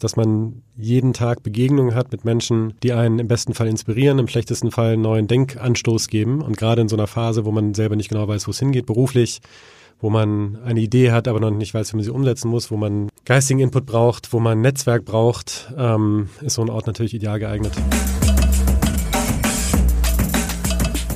dass man jeden Tag Begegnungen hat mit Menschen, die einen im besten Fall inspirieren, im schlechtesten Fall einen neuen Denkanstoß geben. Und gerade in so einer Phase, wo man selber nicht genau weiß, wo es hingeht, beruflich, wo man eine Idee hat, aber noch nicht weiß, wie man sie umsetzen muss, wo man geistigen Input braucht, wo man Netzwerk braucht, ähm, ist so ein Ort natürlich ideal geeignet.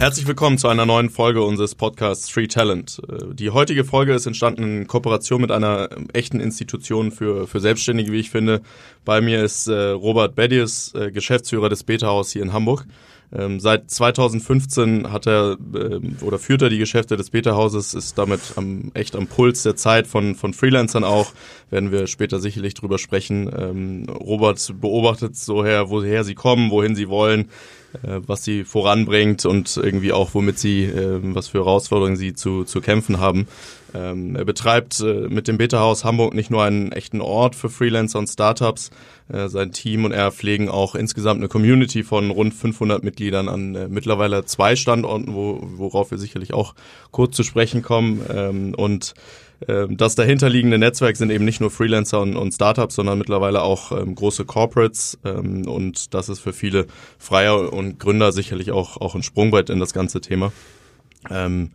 Herzlich willkommen zu einer neuen Folge unseres Podcasts Free Talent. Äh, die heutige Folge ist entstanden in Kooperation mit einer echten Institution für, für Selbstständige, wie ich finde. Bei mir ist äh, Robert Bedius, äh, Geschäftsführer des Beta-Haus hier in Hamburg. Ähm, seit 2015 hat er ähm, oder führt er die Geschäfte des Beta-Hauses, ist damit am, echt am Puls der Zeit von, von Freelancern auch. Werden wir später sicherlich drüber sprechen. Ähm, Robert beobachtet so her, woher sie kommen, wohin sie wollen, was sie voranbringt und irgendwie auch, womit sie, äh, was für Herausforderungen sie zu, zu kämpfen haben. Ähm, er betreibt äh, mit dem Beta-Haus Hamburg nicht nur einen echten Ort für Freelancer und Startups. Äh, sein Team und er pflegen auch insgesamt eine Community von rund 500 Mitgliedern an äh, mittlerweile zwei Standorten, wo, worauf wir sicherlich auch kurz zu sprechen kommen. Ähm, und ähm, das dahinterliegende Netzwerk sind eben nicht nur Freelancer und, und Startups, sondern mittlerweile auch ähm, große Corporates. Ähm, und das ist für viele Freier und Gründer sicherlich auch, auch ein Sprungbrett in das ganze Thema. Ähm,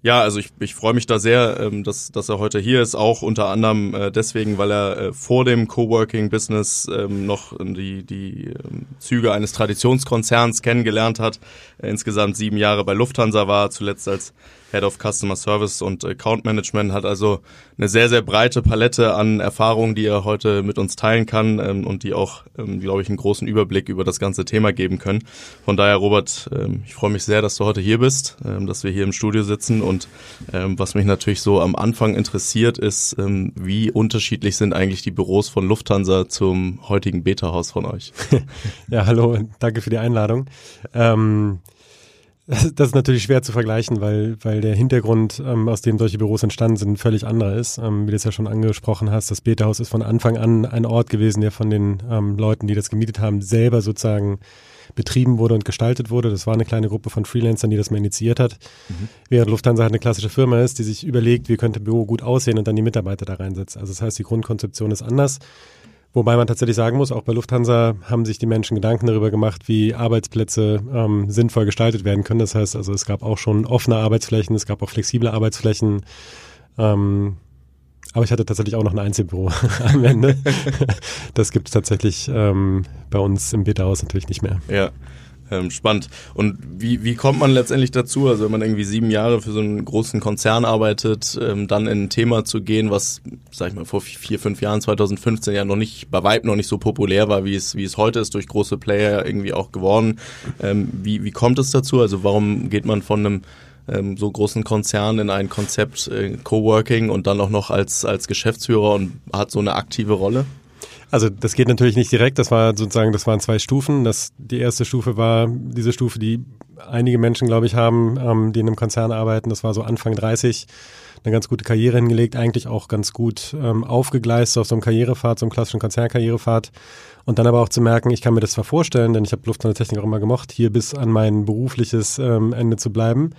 ja, also ich, ich freue mich da sehr, ähm, dass, dass er heute hier ist, auch unter anderem äh, deswegen, weil er äh, vor dem Coworking-Business ähm, noch die, die ähm, Züge eines Traditionskonzerns kennengelernt hat, insgesamt sieben Jahre bei Lufthansa war, zuletzt als Head of Customer Service und Account Management, hat also eine sehr, sehr breite Palette an Erfahrungen, die er heute mit uns teilen kann ähm, und die auch, ähm, glaube ich, einen großen Überblick über das ganze Thema geben können. Von daher, Robert, ähm, ich freue mich sehr, dass du heute hier bist, ähm, dass wir hier im Studio sitzen und ähm, was mich natürlich so am Anfang interessiert ist, ähm, wie unterschiedlich sind eigentlich die Büros von Lufthansa zum heutigen Beta-Haus von euch? ja, hallo, danke für die Einladung. Ähm das ist natürlich schwer zu vergleichen, weil, weil der Hintergrund, ähm, aus dem solche Büros entstanden sind, völlig anderer ist. Ähm, wie du es ja schon angesprochen hast, das Beta-Haus ist von Anfang an ein Ort gewesen, der von den ähm, Leuten, die das gemietet haben, selber sozusagen betrieben wurde und gestaltet wurde. Das war eine kleine Gruppe von Freelancern, die das mal initiiert hat. Mhm. Während Lufthansa halt eine klassische Firma ist, die sich überlegt, wie könnte Büro gut aussehen und dann die Mitarbeiter da reinsetzt. Also das heißt, die Grundkonzeption ist anders. Wobei man tatsächlich sagen muss, auch bei Lufthansa haben sich die Menschen Gedanken darüber gemacht, wie Arbeitsplätze ähm, sinnvoll gestaltet werden können. Das heißt, also es gab auch schon offene Arbeitsflächen, es gab auch flexible Arbeitsflächen. Ähm, aber ich hatte tatsächlich auch noch ein Einzelbüro am Ende. das gibt es tatsächlich ähm, bei uns im Beta-Haus natürlich nicht mehr. Ja. Ähm, spannend. Und wie, wie kommt man letztendlich dazu, also wenn man irgendwie sieben Jahre für so einen großen Konzern arbeitet, ähm, dann in ein Thema zu gehen, was, sag ich mal, vor vier, fünf Jahren, 2015 ja noch nicht, bei Weib noch nicht so populär war, wie es, wie es heute ist, durch große Player irgendwie auch geworden. Ähm, wie, wie kommt es dazu? Also warum geht man von einem ähm, so großen Konzern in ein Konzept äh, Coworking und dann auch noch als, als Geschäftsführer und hat so eine aktive Rolle? Also das geht natürlich nicht direkt. Das war sozusagen, das waren zwei Stufen. Das, die erste Stufe war diese Stufe, die einige Menschen, glaube ich, haben, ähm, die in einem Konzern arbeiten. Das war so Anfang 30 eine ganz gute Karriere hingelegt, eigentlich auch ganz gut ähm, aufgegleist auf so einem Karrierepfad, so einem klassischen Konzernkarrierepfad. Und dann aber auch zu merken, ich kann mir das zwar vorstellen, denn ich habe Lufthansa-Technik auch immer gemocht, hier bis an mein berufliches ähm, Ende zu bleiben.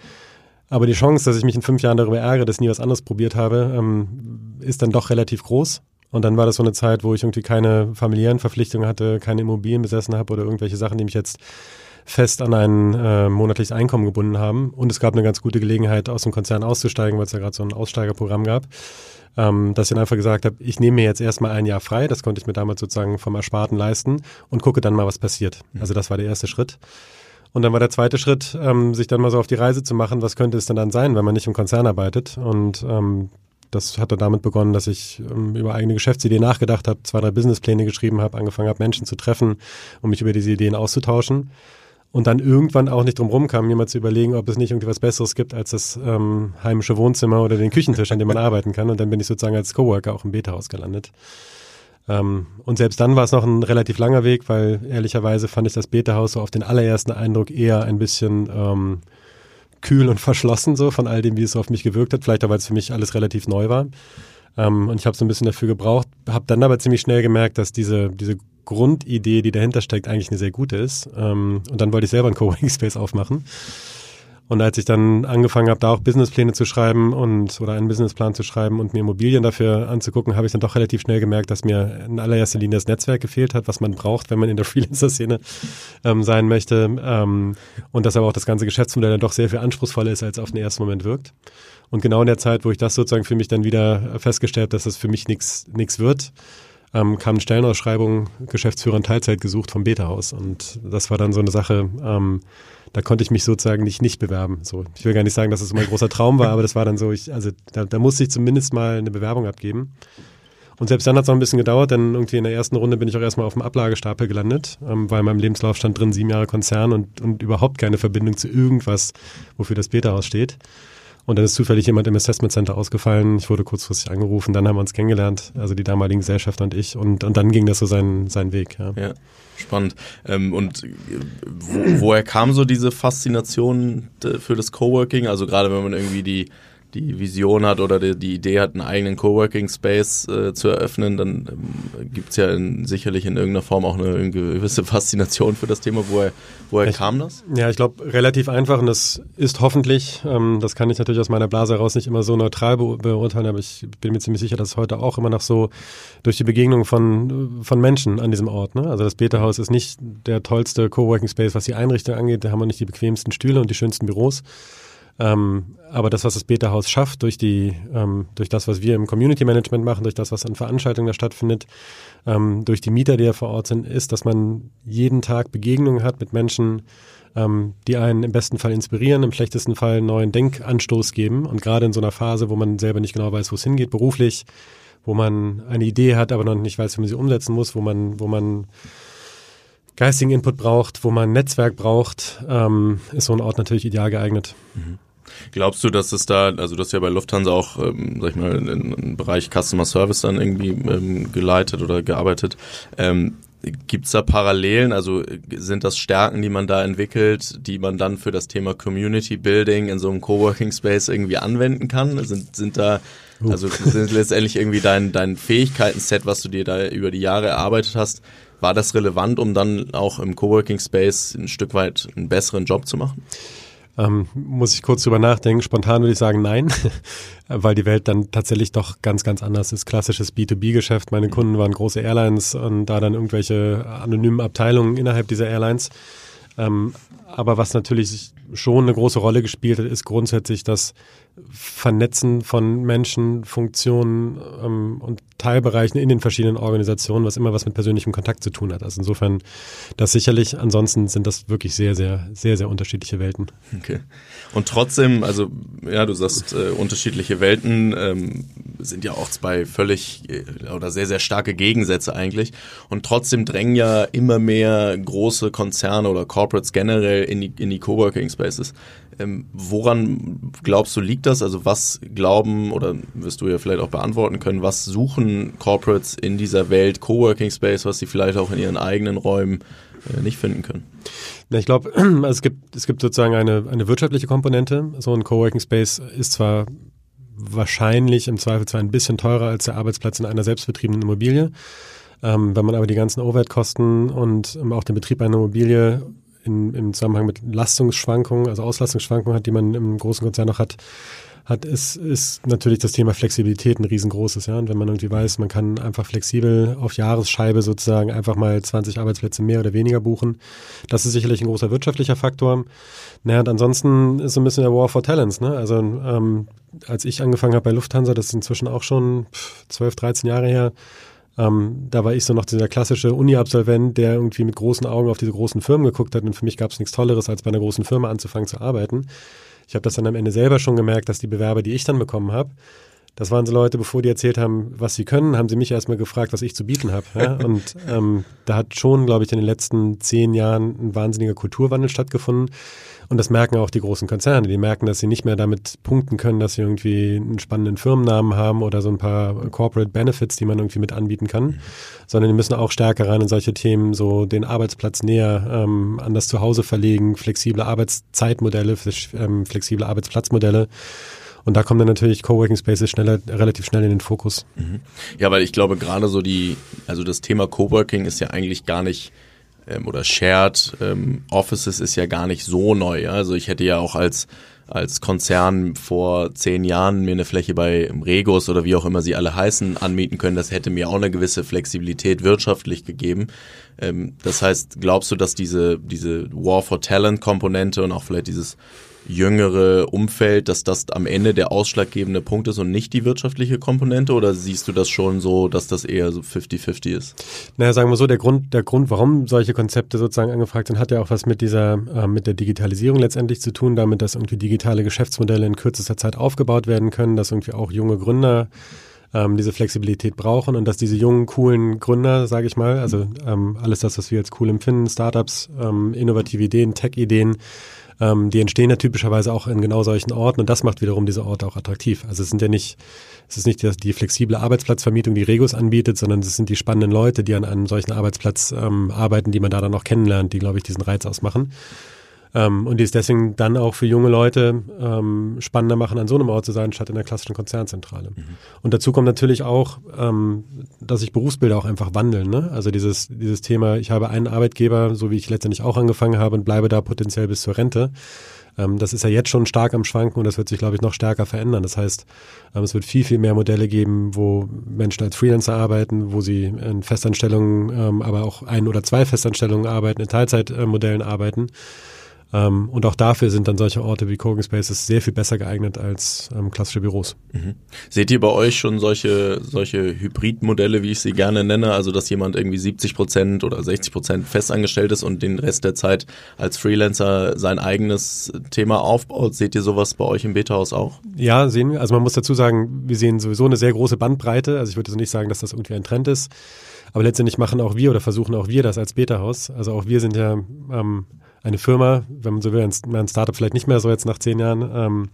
Aber die Chance, dass ich mich in fünf Jahren darüber ärgere, dass ich nie was anderes probiert habe, ähm, ist dann doch relativ groß. Und dann war das so eine Zeit, wo ich irgendwie keine familiären Verpflichtungen hatte, keine Immobilien besessen habe oder irgendwelche Sachen, die mich jetzt fest an ein äh, monatliches Einkommen gebunden haben. Und es gab eine ganz gute Gelegenheit, aus dem Konzern auszusteigen, weil es ja gerade so ein Aussteigerprogramm gab. Ähm, dass ich dann einfach gesagt habe, ich nehme mir jetzt erstmal ein Jahr frei, das konnte ich mir damals sozusagen vom Ersparten leisten und gucke dann mal, was passiert. Mhm. Also das war der erste Schritt. Und dann war der zweite Schritt, ähm, sich dann mal so auf die Reise zu machen, was könnte es denn dann sein, wenn man nicht im Konzern arbeitet. Und ähm, das hat dann damit begonnen, dass ich ähm, über eigene Geschäftsideen nachgedacht habe, zwei, drei Businesspläne geschrieben habe, angefangen habe, Menschen zu treffen, um mich über diese Ideen auszutauschen. Und dann irgendwann auch nicht drum rumkam, mir mal zu überlegen, ob es nicht irgendwie was Besseres gibt als das ähm, heimische Wohnzimmer oder den Küchentisch, an dem man arbeiten kann. Und dann bin ich sozusagen als Coworker auch im Beta-Haus gelandet. Ähm, und selbst dann war es noch ein relativ langer Weg, weil ehrlicherweise fand ich das Beta-Haus so auf den allerersten Eindruck eher ein bisschen ähm, kühl und verschlossen so von all dem, wie es auf mich gewirkt hat. Vielleicht auch, weil es für mich alles relativ neu war. Ähm, und ich habe so ein bisschen dafür gebraucht, habe dann aber ziemlich schnell gemerkt, dass diese, diese Grundidee, die dahinter steckt, eigentlich eine sehr gute ist. Ähm, und dann wollte ich selber einen Coworking Space aufmachen. Und als ich dann angefangen habe, da auch Businesspläne zu schreiben und oder einen Businessplan zu schreiben und mir Immobilien dafür anzugucken, habe ich dann doch relativ schnell gemerkt, dass mir in allererster Linie das Netzwerk gefehlt hat, was man braucht, wenn man in der Freelancer-Szene ähm, sein möchte. Ähm, und dass aber auch das ganze Geschäftsmodell dann doch sehr viel anspruchsvoller ist, als auf den ersten Moment wirkt. Und genau in der Zeit, wo ich das sozusagen für mich dann wieder festgestellt, dass das für mich nichts nichts wird, ähm, kam eine Stellenausschreibung, Geschäftsführer in Teilzeit gesucht vom Beta-Haus. Und das war dann so eine Sache, ähm, da konnte ich mich sozusagen nicht nicht bewerben. So, ich will gar nicht sagen, dass es mein großer Traum war, aber das war dann so, ich, also da, da musste ich zumindest mal eine Bewerbung abgeben. Und selbst dann hat es noch ein bisschen gedauert, denn irgendwie in der ersten Runde bin ich auch erstmal auf dem Ablagestapel gelandet, ähm, weil in meinem Lebenslauf stand drin sieben Jahre Konzern und, und überhaupt keine Verbindung zu irgendwas, wofür das Beta-Haus steht. Und dann ist zufällig jemand im Assessment Center ausgefallen. Ich wurde kurzfristig angerufen, dann haben wir uns kennengelernt, also die damaligen Gesellschafter und ich. Und, und dann ging das so seinen, seinen Weg. Ja. ja. Spannend. Ähm, und wo, woher kam so diese Faszination äh, für das Coworking? Also gerade wenn man irgendwie die die Vision hat oder die, die Idee hat, einen eigenen Coworking Space äh, zu eröffnen, dann ähm, gibt es ja in, sicherlich in irgendeiner Form auch eine, eine gewisse Faszination für das Thema. Woher, woher ich, kam das? Ja, ich glaube, relativ einfach und das ist hoffentlich, ähm, das kann ich natürlich aus meiner Blase heraus nicht immer so neutral be beurteilen, aber ich bin mir ziemlich sicher, dass es heute auch immer noch so durch die Begegnung von, von Menschen an diesem Ort. Ne? Also das Beta-Haus ist nicht der tollste Coworking Space, was die Einrichtung angeht. Da haben wir nicht die bequemsten Stühle und die schönsten Büros. Ähm, aber das, was das Beta-Haus schafft, durch die, ähm, durch das, was wir im Community Management machen, durch das, was an Veranstaltungen da stattfindet, ähm, durch die Mieter, die ja vor Ort sind, ist, dass man jeden Tag Begegnungen hat mit Menschen, ähm, die einen im besten Fall inspirieren, im schlechtesten Fall einen neuen Denkanstoß geben. Und gerade in so einer Phase, wo man selber nicht genau weiß, wo es hingeht, beruflich, wo man eine Idee hat, aber noch nicht weiß, wie man sie umsetzen muss, wo man, wo man geistigen Input braucht, wo man Netzwerk braucht, ähm, ist so ein Ort natürlich ideal geeignet. Mhm. Glaubst du, dass es da, also du hast ja bei Lufthansa auch, ähm, sag ich mal, im Bereich Customer Service dann irgendwie ähm, geleitet oder gearbeitet. Ähm, Gibt es da Parallelen? Also sind das Stärken, die man da entwickelt, die man dann für das Thema Community Building in so einem Coworking Space irgendwie anwenden kann? Sind, sind da, also sind letztendlich irgendwie dein, dein Fähigkeiten-Set, was du dir da über die Jahre erarbeitet hast, war das relevant, um dann auch im Coworking Space ein Stück weit einen besseren Job zu machen? Ähm, muss ich kurz drüber nachdenken. Spontan würde ich sagen, nein, weil die Welt dann tatsächlich doch ganz, ganz anders ist. Klassisches B2B-Geschäft. Meine Kunden waren große Airlines und da dann irgendwelche anonymen Abteilungen innerhalb dieser Airlines. Ähm, aber was natürlich schon eine große Rolle gespielt hat, ist grundsätzlich das Vernetzen von Menschen, Funktionen ähm, und Teilbereichen in den verschiedenen Organisationen, was immer was mit persönlichem Kontakt zu tun hat. Also insofern das sicherlich, ansonsten sind das wirklich sehr, sehr, sehr, sehr unterschiedliche Welten. Okay. Und trotzdem, also ja, du sagst, äh, unterschiedliche Welten ähm, sind ja auch zwei völlig äh, oder sehr, sehr starke Gegensätze eigentlich. Und trotzdem drängen ja immer mehr große Konzerne oder Corporates generell in die, in die Coworking Spaces. Ähm, woran glaubst du, liegt das? Also was glauben oder wirst du ja vielleicht auch beantworten können, was suchen Corporates in dieser Welt Coworking Space, was sie vielleicht auch in ihren eigenen Räumen äh, nicht finden können? ich glaube, es gibt, es gibt sozusagen eine, eine wirtschaftliche Komponente. So ein Coworking Space ist zwar wahrscheinlich im Zweifelsfall ein bisschen teurer als der Arbeitsplatz in einer selbstbetriebenen Immobilie. Ähm, wenn man aber die ganzen Overhead-Kosten und ähm, auch den Betrieb einer Immobilie in, im Zusammenhang mit Lastungsschwankungen, also Auslastungsschwankungen hat, die man im großen Konzern noch hat, hat, ist, ist natürlich das Thema Flexibilität ein riesengroßes. Ja? Und wenn man irgendwie weiß, man kann einfach flexibel auf Jahresscheibe sozusagen einfach mal 20 Arbeitsplätze mehr oder weniger buchen, das ist sicherlich ein großer wirtschaftlicher Faktor. Naja, und ansonsten ist so ein bisschen der War for Talents. Ne? Also ähm, als ich angefangen habe bei Lufthansa, das ist inzwischen auch schon 12, 13 Jahre her, ähm, da war ich so noch dieser klassische Uni-Absolvent, der irgendwie mit großen Augen auf diese großen Firmen geguckt hat. Und für mich gab es nichts Tolleres, als bei einer großen Firma anzufangen zu arbeiten. Ich habe das dann am Ende selber schon gemerkt, dass die Bewerber, die ich dann bekommen habe, das waren so Leute, bevor die erzählt haben, was sie können, haben sie mich erstmal gefragt, was ich zu bieten habe. Ja? Und ähm, da hat schon, glaube ich, in den letzten zehn Jahren ein wahnsinniger Kulturwandel stattgefunden. Und das merken auch die großen Konzerne. Die merken, dass sie nicht mehr damit punkten können, dass sie irgendwie einen spannenden Firmennamen haben oder so ein paar Corporate Benefits, die man irgendwie mit anbieten kann, sondern die müssen auch stärker rein in solche Themen, so den Arbeitsplatz näher ähm, an das Zuhause verlegen, flexible Arbeitszeitmodelle, ähm, flexible Arbeitsplatzmodelle. Und da kommen dann natürlich Coworking Spaces schneller, relativ schnell in den Fokus. Mhm. Ja, weil ich glaube gerade so die, also das Thema Coworking ist ja eigentlich gar nicht ähm, oder Shared ähm, Offices ist ja gar nicht so neu. Ja? Also ich hätte ja auch als als Konzern vor zehn Jahren mir eine Fläche bei Regus oder wie auch immer sie alle heißen anmieten können. Das hätte mir auch eine gewisse Flexibilität wirtschaftlich gegeben. Ähm, das heißt, glaubst du, dass diese, diese War for Talent Komponente und auch vielleicht dieses jüngere Umfeld, dass das am Ende der ausschlaggebende Punkt ist und nicht die wirtschaftliche Komponente? Oder siehst du das schon so, dass das eher so 50-50 ist? Naja, sagen wir so, der Grund, der Grund, warum solche Konzepte sozusagen angefragt sind, hat ja auch was mit dieser, äh, mit der Digitalisierung letztendlich zu tun, damit, dass irgendwie digitale Geschäftsmodelle in kürzester Zeit aufgebaut werden können, dass irgendwie auch junge Gründer ähm, diese Flexibilität brauchen und dass diese jungen, coolen Gründer, sage ich mal, also ähm, alles das, was wir als cool empfinden, Startups, ähm, innovative Ideen, Tech-Ideen, ähm, die entstehen ja typischerweise auch in genau solchen Orten und das macht wiederum diese Orte auch attraktiv. Also es sind ja nicht, es ist nicht die, die flexible Arbeitsplatzvermietung, die Regus anbietet, sondern es sind die spannenden Leute, die an einem solchen Arbeitsplatz ähm, arbeiten, die man da dann auch kennenlernt, die, glaube ich, diesen Reiz ausmachen. Ähm, und die es deswegen dann auch für junge Leute ähm, spannender machen, an so einem Ort zu sein, statt in der klassischen Konzernzentrale. Mhm. Und dazu kommt natürlich auch, ähm, dass sich Berufsbilder auch einfach wandeln. Ne? Also dieses, dieses Thema, ich habe einen Arbeitgeber, so wie ich letztendlich auch angefangen habe und bleibe da potenziell bis zur Rente. Ähm, das ist ja jetzt schon stark am Schwanken und das wird sich, glaube ich, noch stärker verändern. Das heißt, ähm, es wird viel, viel mehr Modelle geben, wo Menschen als Freelancer arbeiten, wo sie in Festanstellungen, ähm, aber auch ein oder zwei Festanstellungen arbeiten, in Teilzeitmodellen arbeiten. Ähm, und auch dafür sind dann solche Orte wie Coworking Spaces sehr viel besser geeignet als ähm, klassische Büros. Mhm. Seht ihr bei euch schon solche, solche Hybridmodelle, wie ich sie gerne nenne, also dass jemand irgendwie 70 Prozent oder 60 Prozent festangestellt ist und den Rest der Zeit als Freelancer sein eigenes Thema aufbaut? Seht ihr sowas bei euch im Beta-Haus auch? Ja, sehen wir. Also man muss dazu sagen, wir sehen sowieso eine sehr große Bandbreite. Also ich würde also nicht sagen, dass das irgendwie ein Trend ist. Aber letztendlich machen auch wir oder versuchen auch wir das als Beta-Haus. Also auch wir sind ja ähm, eine Firma, wenn man so will, ein, ein Startup vielleicht nicht mehr so jetzt nach zehn Jahren, ähm,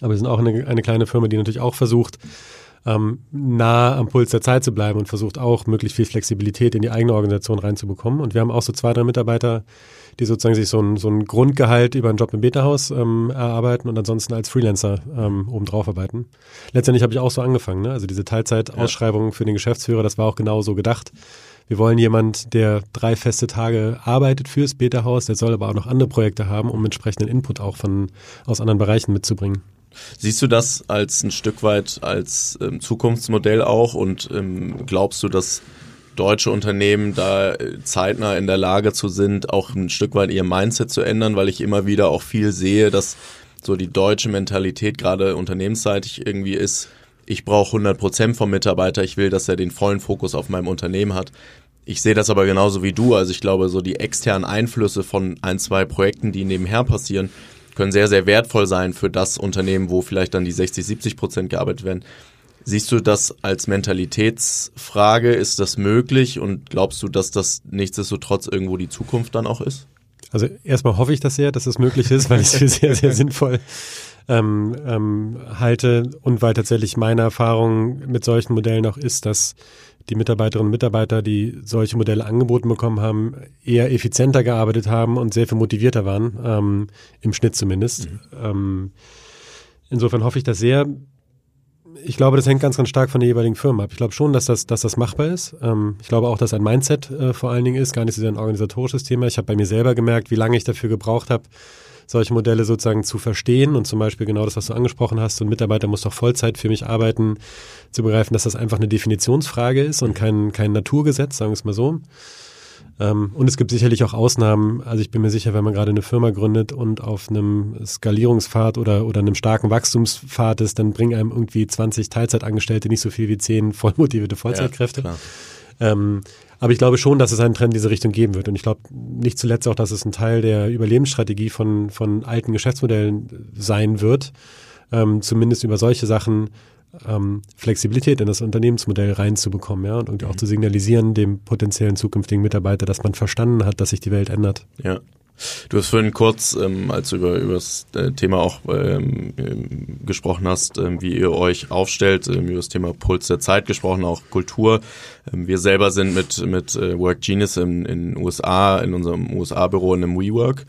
aber wir sind auch eine, eine kleine Firma, die natürlich auch versucht, ähm, nah am Puls der Zeit zu bleiben und versucht auch möglichst viel Flexibilität in die eigene Organisation reinzubekommen. Und wir haben auch so zwei, drei Mitarbeiter, die sozusagen sich so ein, so ein Grundgehalt über einen Job im Beta-Haus ähm, erarbeiten und ansonsten als Freelancer ähm, obendrauf arbeiten. Letztendlich habe ich auch so angefangen. Ne? Also diese Teilzeitausschreibung ja. für den Geschäftsführer, das war auch genau so gedacht. Wir wollen jemand, der drei feste Tage arbeitet fürs Beta-Haus, der soll aber auch noch andere Projekte haben, um entsprechenden Input auch von, aus anderen Bereichen mitzubringen. Siehst du das als ein Stück weit als ähm, Zukunftsmodell auch und ähm, glaubst du, dass deutsche Unternehmen da äh, zeitnah in der Lage zu sind, auch ein Stück weit ihr Mindset zu ändern, weil ich immer wieder auch viel sehe, dass so die deutsche Mentalität gerade unternehmensseitig irgendwie ist, ich brauche 100 Prozent vom Mitarbeiter, ich will, dass er den vollen Fokus auf meinem Unternehmen hat. Ich sehe das aber genauso wie du. Also ich glaube, so die externen Einflüsse von ein, zwei Projekten, die nebenher passieren, können sehr, sehr wertvoll sein für das Unternehmen, wo vielleicht dann die 60, 70 Prozent gearbeitet werden. Siehst du das als Mentalitätsfrage? Ist das möglich? Und glaubst du, dass das nichtsdestotrotz irgendwo die Zukunft dann auch ist? Also erstmal hoffe ich das sehr, dass es möglich ist, weil ich es für sehr, sehr sinnvoll ähm, ähm, halte und weil tatsächlich meine Erfahrung mit solchen Modellen auch ist, dass die Mitarbeiterinnen und Mitarbeiter, die solche Modelle angeboten bekommen haben, eher effizienter gearbeitet haben und sehr viel motivierter waren, ähm, im Schnitt zumindest. Mhm. Ähm, insofern hoffe ich das sehr. Ich glaube, das hängt ganz, ganz stark von der jeweiligen Firma ab. Ich glaube schon, dass das, dass das machbar ist. Ähm, ich glaube auch, dass ein Mindset äh, vor allen Dingen ist, gar nicht so sehr ein organisatorisches Thema. Ich habe bei mir selber gemerkt, wie lange ich dafür gebraucht habe, solche Modelle sozusagen zu verstehen und zum Beispiel genau das, was du angesprochen hast, so ein Mitarbeiter muss doch Vollzeit für mich arbeiten, zu begreifen, dass das einfach eine Definitionsfrage ist und kein, kein Naturgesetz, sagen wir es mal so. Ähm, und es gibt sicherlich auch Ausnahmen. Also ich bin mir sicher, wenn man gerade eine Firma gründet und auf einem Skalierungspfad oder, oder einem starken Wachstumspfad ist, dann bringen einem irgendwie 20 Teilzeitangestellte nicht so viel wie 10 vollmotivierte Vollzeitkräfte. Ja, ähm, aber ich glaube schon, dass es einen Trend in diese Richtung geben wird. Und ich glaube nicht zuletzt auch, dass es ein Teil der Überlebensstrategie von, von alten Geschäftsmodellen sein wird, ähm, zumindest über solche Sachen ähm, Flexibilität in das Unternehmensmodell reinzubekommen, ja, und irgendwie mhm. auch zu signalisieren dem potenziellen zukünftigen Mitarbeiter, dass man verstanden hat, dass sich die Welt ändert. Ja. Du hast vorhin kurz, ähm, als du über, über das äh, Thema auch ähm, ähm, gesprochen hast, ähm, wie ihr euch aufstellt, ähm, über das Thema Puls der Zeit gesprochen, auch Kultur. Ähm, wir selber sind mit, mit äh, Work Genius in den USA, in unserem USA-Büro in einem WeWork.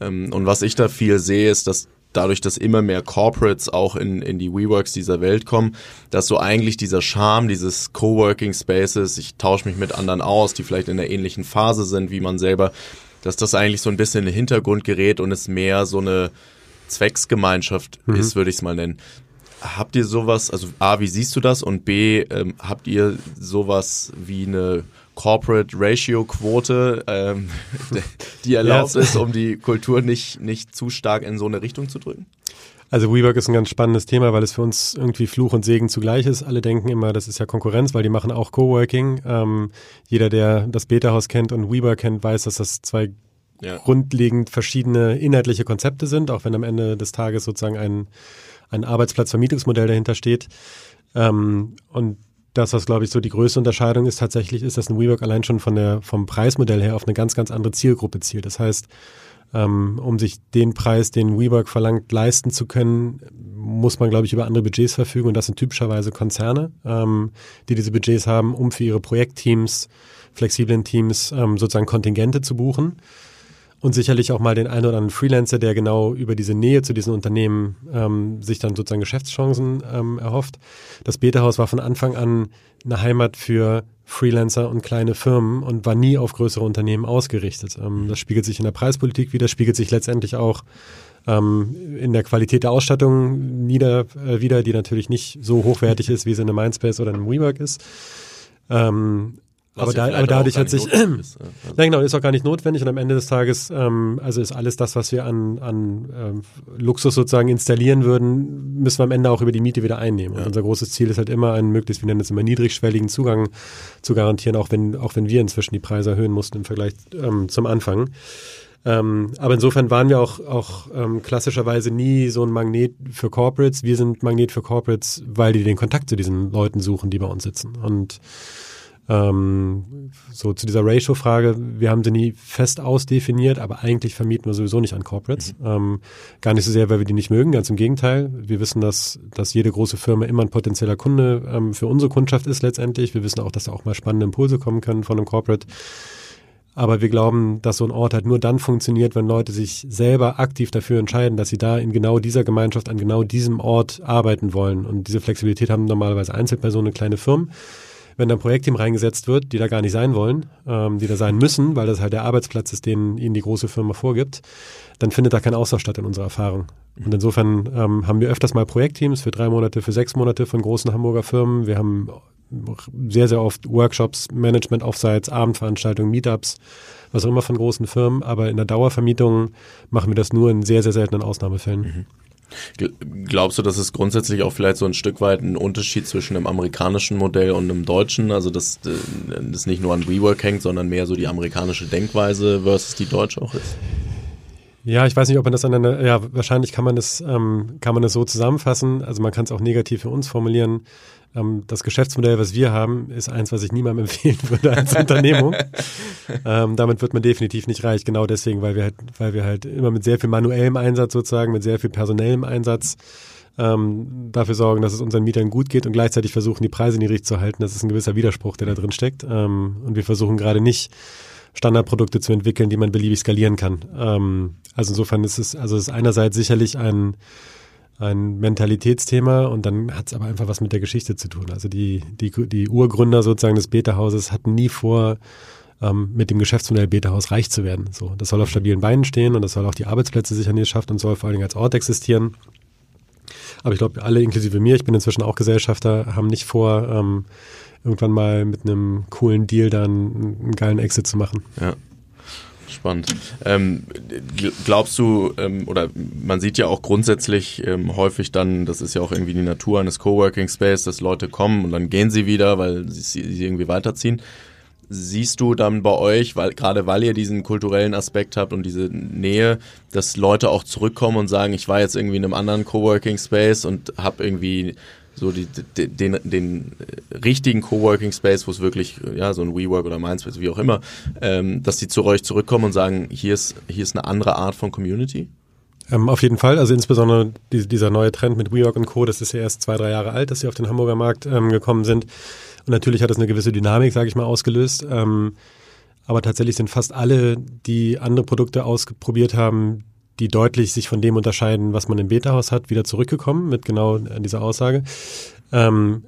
Ähm, und was ich da viel sehe, ist, dass dadurch, dass immer mehr Corporates auch in, in die WeWorks dieser Welt kommen, dass so eigentlich dieser Charme dieses Coworking Spaces, ich tausche mich mit anderen aus, die vielleicht in einer ähnlichen Phase sind wie man selber, dass das eigentlich so ein bisschen in den Hintergrund gerät und es mehr so eine Zwecksgemeinschaft mhm. ist, würde ich es mal nennen. Habt ihr sowas, also A, wie siehst du das? Und B, ähm, habt ihr sowas wie eine Corporate Ratio Quote, ähm, die erlaubt yes. ist, um die Kultur nicht, nicht zu stark in so eine Richtung zu drücken? Also WeWork ist ein ganz spannendes Thema, weil es für uns irgendwie Fluch und Segen zugleich ist. Alle denken immer, das ist ja Konkurrenz, weil die machen auch Coworking. Ähm, jeder, der das Beta-Haus kennt und WeWork kennt, weiß, dass das zwei ja. grundlegend verschiedene inhaltliche Konzepte sind, auch wenn am Ende des Tages sozusagen ein, ein Arbeitsplatzvermietungsmodell dahinter steht. Ähm, und das, was glaube ich so die größte Unterscheidung ist tatsächlich, ist, dass ein WeWork allein schon von der, vom Preismodell her auf eine ganz, ganz andere Zielgruppe zielt. Das heißt, um sich den Preis, den WeWork verlangt, leisten zu können, muss man, glaube ich, über andere Budgets verfügen. Und das sind typischerweise Konzerne, ähm, die diese Budgets haben, um für ihre Projektteams, flexiblen Teams ähm, sozusagen Kontingente zu buchen und sicherlich auch mal den einen oder anderen Freelancer, der genau über diese Nähe zu diesen Unternehmen ähm, sich dann sozusagen Geschäftschancen ähm, erhofft. Das Beta-Haus war von Anfang an eine Heimat für Freelancer und kleine Firmen und war nie auf größere Unternehmen ausgerichtet. Ähm, das spiegelt sich in der Preispolitik wieder, spiegelt sich letztendlich auch ähm, in der Qualität der Ausstattung nieder, äh, wieder, die natürlich nicht so hochwertig ist, wie sie in einem Mindspace oder in einem WeWork ist. Ähm, aber, da, aber dadurch hat sich, ist, also. ja genau, ist auch gar nicht notwendig und am Ende des Tages, ähm, also ist alles das, was wir an, an ähm, Luxus sozusagen installieren würden, müssen wir am Ende auch über die Miete wieder einnehmen. Und unser großes Ziel ist halt immer, einen möglichst, wir nennen es immer niedrigschwelligen Zugang zu garantieren, auch wenn, auch wenn wir inzwischen die Preise erhöhen mussten im Vergleich ähm, zum Anfang. Ähm, aber insofern waren wir auch, auch ähm, klassischerweise nie so ein Magnet für Corporates. Wir sind Magnet für Corporates, weil die den Kontakt zu diesen Leuten suchen, die bei uns sitzen. Und ähm, so zu dieser Ratio-Frage, wir haben sie nie fest ausdefiniert, aber eigentlich vermieten wir sowieso nicht an Corporates. Mhm. Ähm, gar nicht so sehr, weil wir die nicht mögen, ganz im Gegenteil. Wir wissen, dass, dass jede große Firma immer ein potenzieller Kunde ähm, für unsere Kundschaft ist letztendlich. Wir wissen auch, dass da auch mal spannende Impulse kommen können von einem Corporate. Aber wir glauben, dass so ein Ort halt nur dann funktioniert, wenn Leute sich selber aktiv dafür entscheiden, dass sie da in genau dieser Gemeinschaft an genau diesem Ort arbeiten wollen. Und diese Flexibilität haben normalerweise Einzelpersonen, kleine Firmen wenn da ein Projektteam reingesetzt wird, die da gar nicht sein wollen, ähm, die da sein müssen, weil das halt der Arbeitsplatz ist, den ihnen die große Firma vorgibt, dann findet da kein Austausch statt in unserer Erfahrung. Und insofern ähm, haben wir öfters mal Projektteams für drei Monate, für sechs Monate von großen Hamburger Firmen. Wir haben sehr, sehr oft Workshops, Management-Offsites, Abendveranstaltungen, Meetups, was auch immer von großen Firmen. Aber in der Dauervermietung machen wir das nur in sehr, sehr seltenen Ausnahmefällen. Mhm. Glaubst du, dass es grundsätzlich auch vielleicht so ein Stück weit ein Unterschied zwischen einem amerikanischen Modell und einem deutschen? Also, dass äh, das nicht nur an WeWork hängt, sondern mehr so die amerikanische Denkweise versus die deutsche auch ist? Ja, ich weiß nicht, ob man das an einer, ja, wahrscheinlich kann man das, ähm, kann man das so zusammenfassen. Also man kann es auch negativ für uns formulieren. Ähm, das Geschäftsmodell, was wir haben, ist eins, was ich niemandem empfehlen würde als Unternehmung. ähm, damit wird man definitiv nicht reich, genau deswegen, weil wir halt, weil wir halt immer mit sehr viel manuellem Einsatz sozusagen, mit sehr viel personellem Einsatz ähm, dafür sorgen, dass es unseren Mietern gut geht und gleichzeitig versuchen, die Preise niedrig zu halten. Das ist ein gewisser Widerspruch, der da drin steckt. Ähm, und wir versuchen gerade nicht, Standardprodukte zu entwickeln, die man beliebig skalieren kann. Ähm, also insofern ist es, also es ist einerseits sicherlich ein ein Mentalitätsthema und dann hat es aber einfach was mit der Geschichte zu tun. Also die, die, die Urgründer sozusagen des Beta-Hauses hatten nie vor, ähm, mit dem Geschäftsmodell Beta-Haus reich zu werden. So, das soll auf stabilen Beinen stehen und das soll auch die Arbeitsplätze sichern, die es schafft und soll vor allen Dingen als Ort existieren. Aber ich glaube, alle inklusive mir, ich bin inzwischen auch Gesellschafter, haben nicht vor, ähm, irgendwann mal mit einem coolen Deal dann einen geilen Exit zu machen. Ja. Spannend. Ähm, glaubst du, ähm, oder man sieht ja auch grundsätzlich ähm, häufig dann, das ist ja auch irgendwie die Natur eines Coworking Space, dass Leute kommen und dann gehen sie wieder, weil sie, sie irgendwie weiterziehen. Siehst du dann bei euch, weil gerade weil ihr diesen kulturellen Aspekt habt und diese Nähe, dass Leute auch zurückkommen und sagen, ich war jetzt irgendwie in einem anderen Coworking Space und habe irgendwie so die, den, den richtigen Coworking Space, wo es wirklich, ja, so ein WeWork oder Mindspace, wie auch immer, ähm, dass die zu euch zurückkommen und sagen, hier ist, hier ist eine andere Art von Community? Ähm, auf jeden Fall, also insbesondere die, dieser neue Trend mit WeWork und Co., das ist ja erst zwei, drei Jahre alt, dass sie auf den Hamburger Markt ähm, gekommen sind. Und natürlich hat das eine gewisse Dynamik, sage ich mal, ausgelöst. Ähm, aber tatsächlich sind fast alle, die andere Produkte ausprobiert haben, die deutlich sich von dem unterscheiden, was man im Beta-Haus hat, wieder zurückgekommen mit genau dieser Aussage. Ähm,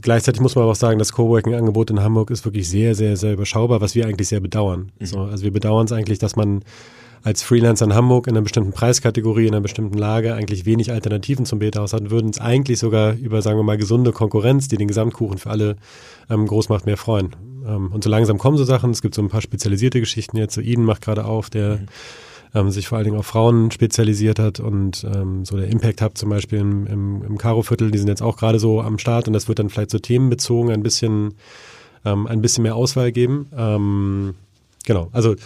gleichzeitig muss man aber auch sagen, das Coworking-Angebot in Hamburg ist wirklich sehr, sehr, sehr überschaubar, was wir eigentlich sehr bedauern. Mhm. So, also wir bedauern es eigentlich, dass man als Freelancer in Hamburg in einer bestimmten Preiskategorie, in einer bestimmten Lage eigentlich wenig Alternativen zum Beta-Haus hat, würden es eigentlich sogar über, sagen wir mal, gesunde Konkurrenz, die den Gesamtkuchen für alle ähm, groß macht, mehr freuen. Ähm, und so langsam kommen so Sachen. Es gibt so ein paar spezialisierte Geschichten jetzt. So Eden macht gerade auf, der mhm. Ähm, sich vor allen Dingen auf Frauen spezialisiert hat und ähm, so der Impact Hub zum Beispiel im, im, im Karo-Viertel, die sind jetzt auch gerade so am Start und das wird dann vielleicht so themenbezogen ein bisschen, ähm, ein bisschen mehr Auswahl geben. Ähm, genau, also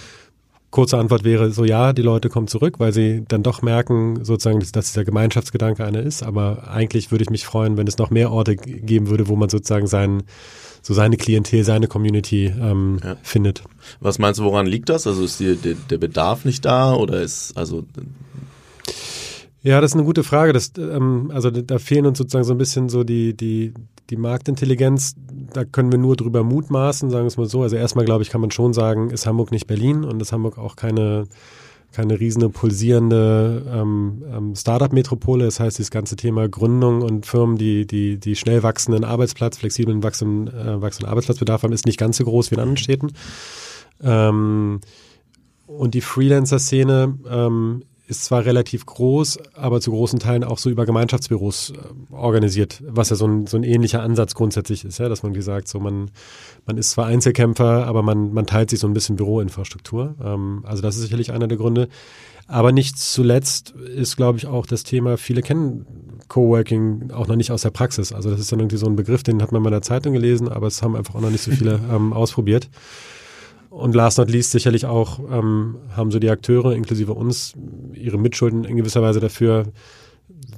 kurze Antwort wäre so, ja, die Leute kommen zurück, weil sie dann doch merken, sozusagen, dass, dass der Gemeinschaftsgedanke einer ist. Aber eigentlich würde ich mich freuen, wenn es noch mehr Orte geben würde, wo man sozusagen sein, so seine Klientel, seine Community ähm, ja. findet. Was meinst du, woran liegt das? Also ist die, der, der Bedarf nicht da oder ist also ja, das ist eine gute Frage. Das, ähm, also da fehlen uns sozusagen so ein bisschen so die, die, die Marktintelligenz. Da können wir nur drüber mutmaßen, sagen wir es mal so. Also erstmal, glaube ich, kann man schon sagen, ist Hamburg nicht Berlin und ist Hamburg auch keine, keine riesige pulsierende ähm, ähm, Startup-Metropole. Das heißt, dieses ganze Thema Gründung und Firmen, die, die, die schnell wachsenden Arbeitsplatz, flexiblen wachsenden, äh, wachsenden Arbeitsplatzbedarf haben, ist nicht ganz so groß wie in anderen Städten. Ähm, und die Freelancer-Szene ähm, ist zwar relativ groß, aber zu großen Teilen auch so über Gemeinschaftsbüros äh, organisiert, was ja so ein, so ein ähnlicher Ansatz grundsätzlich ist, ja, dass man gesagt, so man, man ist zwar Einzelkämpfer, aber man, man teilt sich so ein bisschen Büroinfrastruktur. Ähm, also das ist sicherlich einer der Gründe. Aber nicht zuletzt ist, glaube ich, auch das Thema, viele kennen Coworking auch noch nicht aus der Praxis. Also das ist dann irgendwie so ein Begriff, den hat man mal in der Zeitung gelesen, aber es haben einfach auch noch nicht so viele ähm, ausprobiert. Und last not least sicherlich auch ähm, haben so die Akteure, inklusive uns, ihre Mitschulden in gewisser Weise dafür.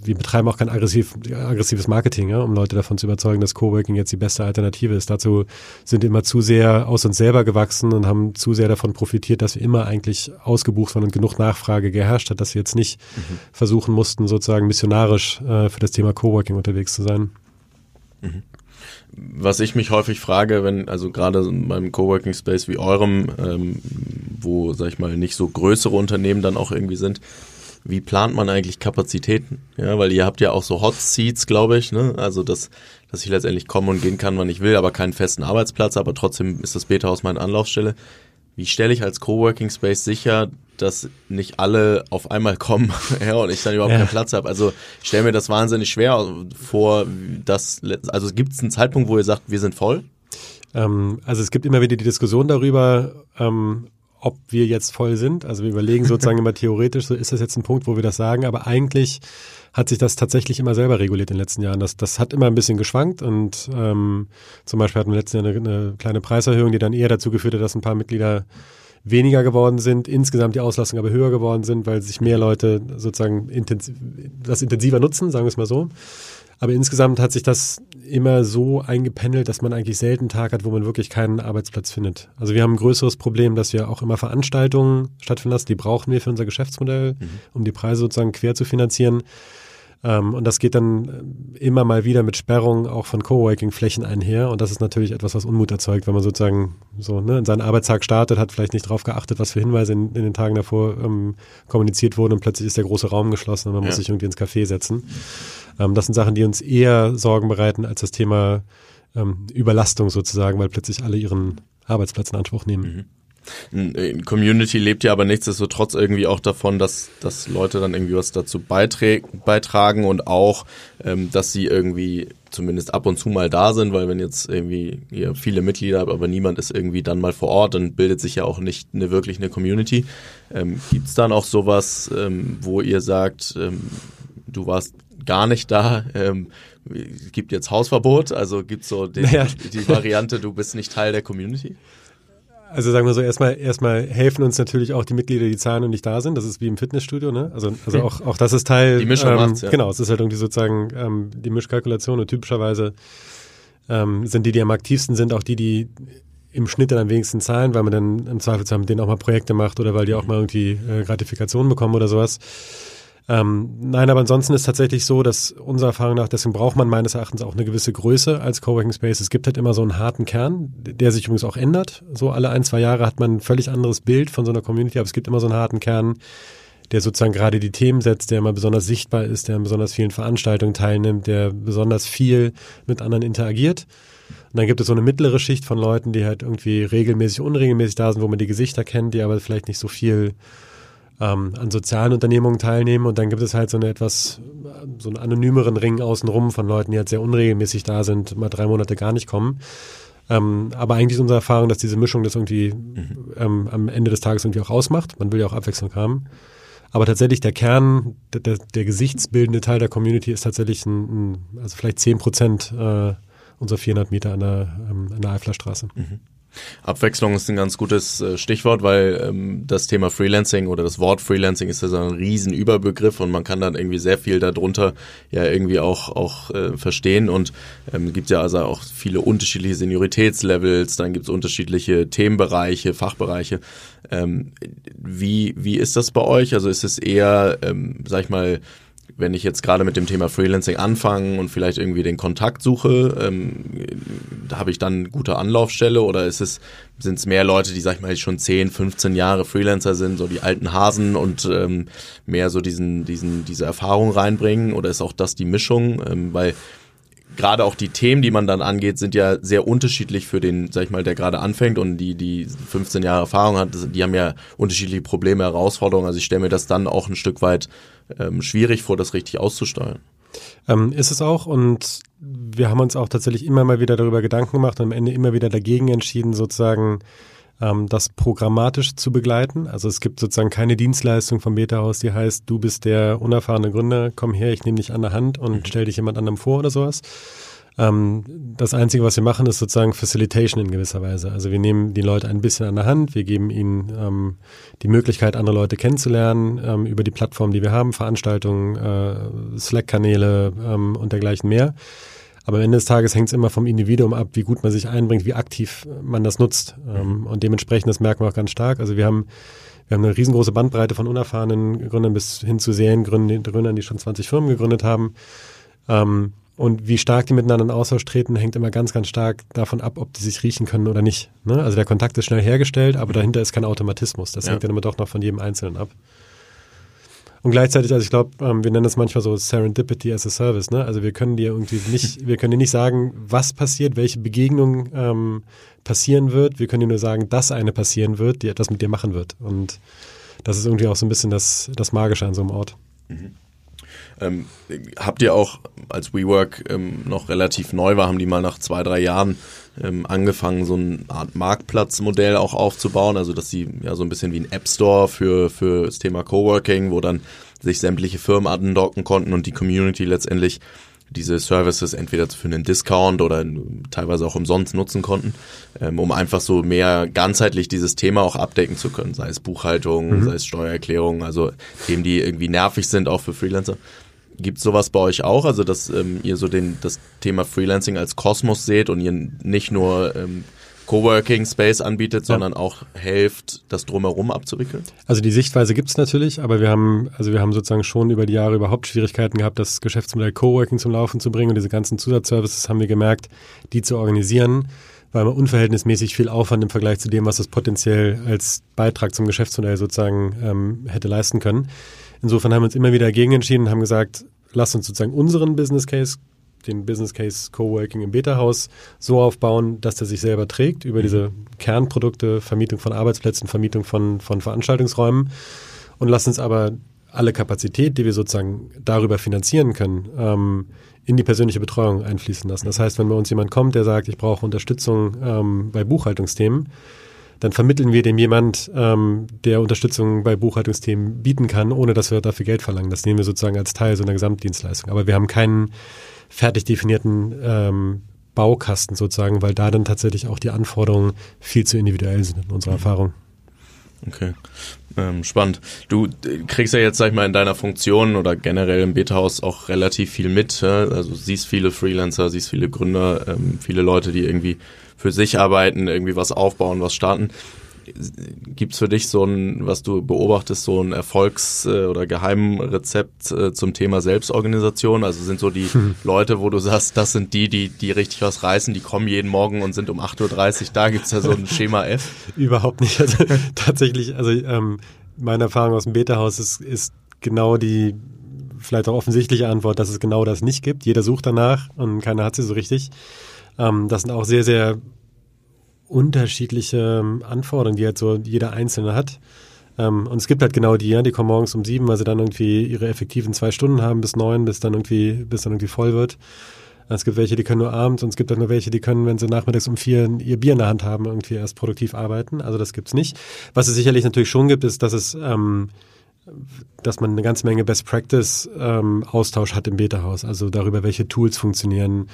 Wir betreiben auch kein aggressiv, aggressives Marketing, ja, um Leute davon zu überzeugen, dass Coworking jetzt die beste Alternative ist. Dazu sind wir immer zu sehr aus uns selber gewachsen und haben zu sehr davon profitiert, dass wir immer eigentlich ausgebucht waren und genug Nachfrage geherrscht hat, dass wir jetzt nicht mhm. versuchen mussten, sozusagen missionarisch äh, für das Thema Coworking unterwegs zu sein. Mhm was ich mich häufig frage, wenn, also gerade beim Coworking Space wie eurem, ähm, wo, sag ich mal, nicht so größere Unternehmen dann auch irgendwie sind, wie plant man eigentlich Kapazitäten? Ja, weil ihr habt ja auch so Hot Seats, glaube ich, ne? Also dass, dass ich letztendlich kommen und gehen kann, wann ich will, aber keinen festen Arbeitsplatz, aber trotzdem ist das Beta-Haus meine Anlaufstelle. Wie stelle ich als Coworking Space sicher, dass nicht alle auf einmal kommen ja, und ich dann überhaupt ja. keinen Platz habe? Also ich stelle mir das wahnsinnig schwer vor, dass also gibt es einen Zeitpunkt, wo ihr sagt, wir sind voll? Ähm, also es gibt immer wieder die Diskussion darüber, ähm, ob wir jetzt voll sind. Also wir überlegen sozusagen immer theoretisch, so ist das jetzt ein Punkt, wo wir das sagen, aber eigentlich hat sich das tatsächlich immer selber reguliert in den letzten Jahren. Das, das hat immer ein bisschen geschwankt und ähm, zum Beispiel hatten wir letzten Jahr eine, eine kleine Preiserhöhung, die dann eher dazu geführt hat, dass ein paar Mitglieder weniger geworden sind, insgesamt die Auslastung aber höher geworden sind, weil sich mehr Leute sozusagen intensiv, das intensiver nutzen, sagen wir es mal so. Aber insgesamt hat sich das immer so eingependelt, dass man eigentlich selten einen Tag hat, wo man wirklich keinen Arbeitsplatz findet. Also wir haben ein größeres Problem, dass wir auch immer Veranstaltungen stattfinden lassen, die brauchen wir für unser Geschäftsmodell, mhm. um die Preise sozusagen quer zu finanzieren. Ähm, und das geht dann äh, immer mal wieder mit Sperrungen auch von Coworking-Flächen einher. Und das ist natürlich etwas, was Unmut erzeugt, wenn man sozusagen so ne, in seinen Arbeitstag startet, hat vielleicht nicht darauf geachtet, was für Hinweise in, in den Tagen davor ähm, kommuniziert wurden und plötzlich ist der große Raum geschlossen und man ja. muss sich irgendwie ins Café setzen. Ähm, das sind Sachen, die uns eher Sorgen bereiten als das Thema ähm, Überlastung sozusagen, weil plötzlich alle ihren Arbeitsplatz in Anspruch nehmen. Mhm. Community lebt ja aber nichtsdestotrotz irgendwie auch davon, dass, dass Leute dann irgendwie was dazu beitragen und auch, ähm, dass sie irgendwie zumindest ab und zu mal da sind, weil wenn jetzt irgendwie ihr viele Mitglieder habt, aber niemand ist irgendwie dann mal vor Ort, dann bildet sich ja auch nicht eine wirklich eine Community. Ähm, Gibt es dann auch sowas, ähm, wo ihr sagt, ähm, du warst gar nicht da, ähm, gibt jetzt Hausverbot, also gibt so den, naja. die Variante, du bist nicht Teil der Community? Also sagen wir so, erstmal, erstmal helfen uns natürlich auch die Mitglieder, die zahlen und nicht da sind. Das ist wie im Fitnessstudio, ne? Also, also auch, auch das ist Teil. Die Mischung ähm, macht's, ja. Genau, es ist halt irgendwie sozusagen ähm, die Mischkalkulation und typischerweise ähm, sind die, die am aktivsten sind, auch die, die im Schnitt dann am wenigsten zahlen, weil man dann im Zweifelsfall mit denen auch mal Projekte macht oder weil die auch mal irgendwie äh, Gratifikationen bekommen oder sowas. Ähm, nein, aber ansonsten ist tatsächlich so, dass unserer Erfahrung nach, deswegen braucht man meines Erachtens auch eine gewisse Größe als Coworking Space. Es gibt halt immer so einen harten Kern, der sich übrigens auch ändert. So alle ein, zwei Jahre hat man ein völlig anderes Bild von so einer Community, aber es gibt immer so einen harten Kern, der sozusagen gerade die Themen setzt, der immer besonders sichtbar ist, der an besonders vielen Veranstaltungen teilnimmt, der besonders viel mit anderen interagiert. Und dann gibt es so eine mittlere Schicht von Leuten, die halt irgendwie regelmäßig, unregelmäßig da sind, wo man die Gesichter kennt, die aber vielleicht nicht so viel ähm, an sozialen Unternehmungen teilnehmen. Und dann gibt es halt so eine etwas, so einen anonymeren Ring außenrum von Leuten, die halt sehr unregelmäßig da sind, mal drei Monate gar nicht kommen. Ähm, aber eigentlich ist unsere Erfahrung, dass diese Mischung das irgendwie mhm. ähm, am Ende des Tages irgendwie auch ausmacht. Man will ja auch Abwechslung haben. Aber tatsächlich der Kern, der, der gesichtsbildende Teil der Community ist tatsächlich ein, ein also vielleicht zehn Prozent äh, unserer 400 Meter an der, ähm, an der Eiflerstraße. Mhm. Abwechslung ist ein ganz gutes äh, Stichwort, weil ähm, das Thema Freelancing oder das Wort Freelancing ist ja so ein riesen Überbegriff und man kann dann irgendwie sehr viel darunter ja irgendwie auch auch äh, verstehen und ähm, gibt ja also auch viele unterschiedliche Senioritätslevels, dann gibt es unterschiedliche Themenbereiche, Fachbereiche. Ähm, wie wie ist das bei euch? Also ist es eher, ähm, sag ich mal wenn ich jetzt gerade mit dem Thema Freelancing anfange und vielleicht irgendwie den Kontakt suche, ähm, habe ich dann gute Anlaufstelle oder ist es, sind es mehr Leute, die, sag ich mal, schon 10, 15 Jahre Freelancer sind, so die alten Hasen und ähm, mehr so diesen, diesen, diese Erfahrung reinbringen oder ist auch das die Mischung? Ähm, weil gerade auch die Themen, die man dann angeht, sind ja sehr unterschiedlich für den, sag ich mal, der gerade anfängt und die, die 15 Jahre Erfahrung hat, die haben ja unterschiedliche Probleme, Herausforderungen. Also ich stelle mir das dann auch ein Stück weit ähm, schwierig vor, das richtig auszusteuern. Ähm, ist es auch und wir haben uns auch tatsächlich immer mal wieder darüber Gedanken gemacht und am Ende immer wieder dagegen entschieden, sozusagen ähm, das programmatisch zu begleiten. Also es gibt sozusagen keine Dienstleistung vom Beta-Haus, die heißt, du bist der unerfahrene Gründer, komm her, ich nehme dich an der Hand und mhm. stell dich jemand anderem vor oder sowas. Ähm, das Einzige, was wir machen, ist sozusagen Facilitation in gewisser Weise. Also wir nehmen die Leute ein bisschen an der Hand, wir geben ihnen ähm, die Möglichkeit, andere Leute kennenzulernen ähm, über die Plattform, die wir haben, Veranstaltungen, äh, Slack-Kanäle ähm, und dergleichen mehr. Aber am Ende des Tages hängt es immer vom Individuum ab, wie gut man sich einbringt, wie aktiv man das nutzt. Ähm, und dementsprechend, das merken wir auch ganz stark. Also wir haben wir haben eine riesengroße Bandbreite von unerfahrenen Gründern bis hin zu Seriengründern, die schon 20 Firmen gegründet haben. Ähm, und wie stark die miteinander in Austausch treten, hängt immer ganz, ganz stark davon ab, ob die sich riechen können oder nicht. Ne? Also der Kontakt ist schnell hergestellt, aber dahinter ist kein Automatismus. Das ja. hängt dann immer doch noch von jedem Einzelnen ab. Und gleichzeitig, also ich glaube, ähm, wir nennen das manchmal so Serendipity as a Service. Ne? Also wir können dir irgendwie nicht, wir können dir nicht sagen, was passiert, welche Begegnung ähm, passieren wird. Wir können dir nur sagen, dass eine passieren wird, die etwas mit dir machen wird. Und das ist irgendwie auch so ein bisschen das, das Magische an so einem Ort. Mhm. Ähm, habt ihr auch, als WeWork ähm, noch relativ neu war, haben die mal nach zwei, drei Jahren ähm, angefangen, so eine Art Marktplatzmodell auch aufzubauen, also dass sie ja so ein bisschen wie ein App Store für, für das Thema Coworking, wo dann sich sämtliche Firmen andocken konnten und die Community letztendlich diese Services entweder für einen Discount oder teilweise auch umsonst nutzen konnten, ähm, um einfach so mehr ganzheitlich dieses Thema auch abdecken zu können, sei es Buchhaltung, mhm. sei es Steuererklärung, also Themen, die irgendwie nervig sind auch für Freelancer. Gibt sowas bei euch auch, also dass ähm, ihr so den, das Thema Freelancing als Kosmos seht und ihr nicht nur ähm, Coworking Space anbietet, ja. sondern auch hilft, das drumherum abzuwickeln? Also die Sichtweise gibt es natürlich, aber wir haben, also wir haben sozusagen schon über die Jahre überhaupt Schwierigkeiten gehabt, das Geschäftsmodell Coworking zum Laufen zu bringen und diese ganzen Zusatzservices haben wir gemerkt, die zu organisieren, weil man unverhältnismäßig viel Aufwand im Vergleich zu dem, was es potenziell als Beitrag zum Geschäftsmodell sozusagen ähm, hätte leisten können. Insofern haben wir uns immer wieder dagegen entschieden und haben gesagt, lasst uns sozusagen unseren Business Case den Business Case Coworking im Beta-Haus so aufbauen, dass der sich selber trägt über diese Kernprodukte, Vermietung von Arbeitsplätzen, Vermietung von, von Veranstaltungsräumen und lassen uns aber alle Kapazität, die wir sozusagen darüber finanzieren können, ähm, in die persönliche Betreuung einfließen lassen. Das heißt, wenn bei uns jemand kommt, der sagt, ich brauche Unterstützung ähm, bei Buchhaltungsthemen, dann vermitteln wir dem jemand, ähm, der Unterstützung bei Buchhaltungsthemen bieten kann, ohne dass wir dafür Geld verlangen. Das nehmen wir sozusagen als Teil so einer Gesamtdienstleistung. Aber wir haben keinen fertig definierten ähm, Baukasten sozusagen, weil da dann tatsächlich auch die Anforderungen viel zu individuell sind in unserer mhm. Erfahrung. Okay, ähm, spannend. Du äh, kriegst ja jetzt, sag ich mal, in deiner Funktion oder generell im Beta-Haus auch relativ viel mit. Also siehst viele Freelancer, siehst viele Gründer, ähm, viele Leute, die irgendwie für sich arbeiten, irgendwie was aufbauen, was starten. Gibt's für dich so ein, was du beobachtest, so ein Erfolgs- äh, oder Geheimrezept äh, zum Thema Selbstorganisation? Also sind so die hm. Leute, wo du sagst, das sind die, die, die richtig was reißen, die kommen jeden Morgen und sind um 8.30 Uhr da. Gibt's ja so ein Schema F? Überhaupt nicht. Also tatsächlich, also ähm, meine Erfahrung aus dem Beta-Haus ist, ist genau die vielleicht auch offensichtliche Antwort, dass es genau das nicht gibt. Jeder sucht danach und keiner hat sie so richtig. Ähm, das sind auch sehr, sehr unterschiedliche ähm, Anforderungen, die halt so jeder Einzelne hat. Ähm, und es gibt halt genau die, ja, die kommen morgens um sieben, weil sie dann irgendwie ihre effektiven zwei Stunden haben bis neun, bis dann irgendwie, bis dann irgendwie voll wird. Es gibt welche, die können nur abends und es gibt auch nur welche, die können, wenn sie nachmittags um vier ihr Bier in der Hand haben, irgendwie erst produktiv arbeiten. Also das gibt's nicht. Was es sicherlich natürlich schon gibt, ist, dass es ähm, dass man eine ganze Menge Best Practice ähm, Austausch hat im Beta-Haus, also darüber, welche Tools funktionieren,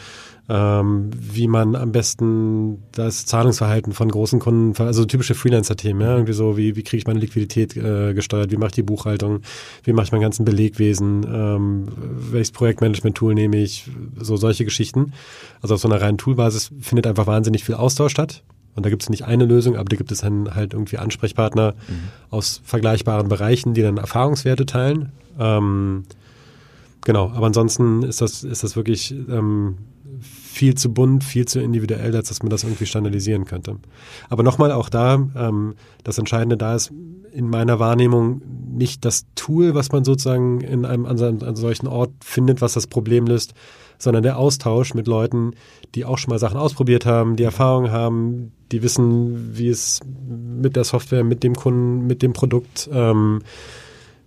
ähm, wie man am besten das Zahlungsverhalten von großen Kunden, also typische Freelancer-Themen, ja, irgendwie so, wie, wie kriege ich meine Liquidität äh, gesteuert, wie mache ich die Buchhaltung, wie mache ich mein ganzen Belegwesen, ähm, welches Projektmanagement-Tool nehme ich, so solche Geschichten. Also auf so einer reinen Toolbasis findet einfach wahnsinnig viel Austausch statt. Und da gibt es nicht eine Lösung, aber da gibt es dann halt irgendwie Ansprechpartner mhm. aus vergleichbaren Bereichen, die dann Erfahrungswerte teilen. Ähm, genau, aber ansonsten ist das, ist das wirklich ähm, viel zu bunt, viel zu individuell, als dass man das irgendwie standardisieren könnte. Aber nochmal auch da, ähm, das Entscheidende da ist in meiner Wahrnehmung nicht das Tool, was man sozusagen in einem an einem solchen Ort findet, was das Problem löst, sondern der Austausch mit Leuten, die auch schon mal Sachen ausprobiert haben, die Erfahrung haben, die wissen, wie es mit der Software, mit dem Kunden, mit dem Produkt, ähm,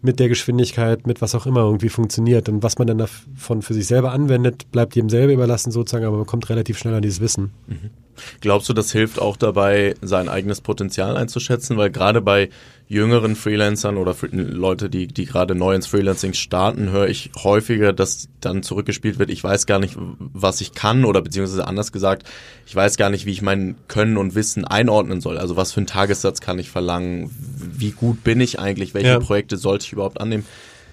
mit der Geschwindigkeit, mit was auch immer irgendwie funktioniert. Und was man dann davon für sich selber anwendet, bleibt jedem selber überlassen sozusagen, aber man kommt relativ schnell an dieses Wissen. Mhm. Glaubst du, das hilft auch dabei, sein eigenes Potenzial einzuschätzen? Weil gerade bei jüngeren Freelancern oder Leute, die, die gerade neu ins Freelancing starten, höre ich häufiger, dass dann zurückgespielt wird, ich weiß gar nicht, was ich kann oder beziehungsweise anders gesagt, ich weiß gar nicht, wie ich mein Können und Wissen einordnen soll. Also was für einen Tagessatz kann ich verlangen? Wie gut bin ich eigentlich? Welche ja. Projekte sollte ich überhaupt annehmen?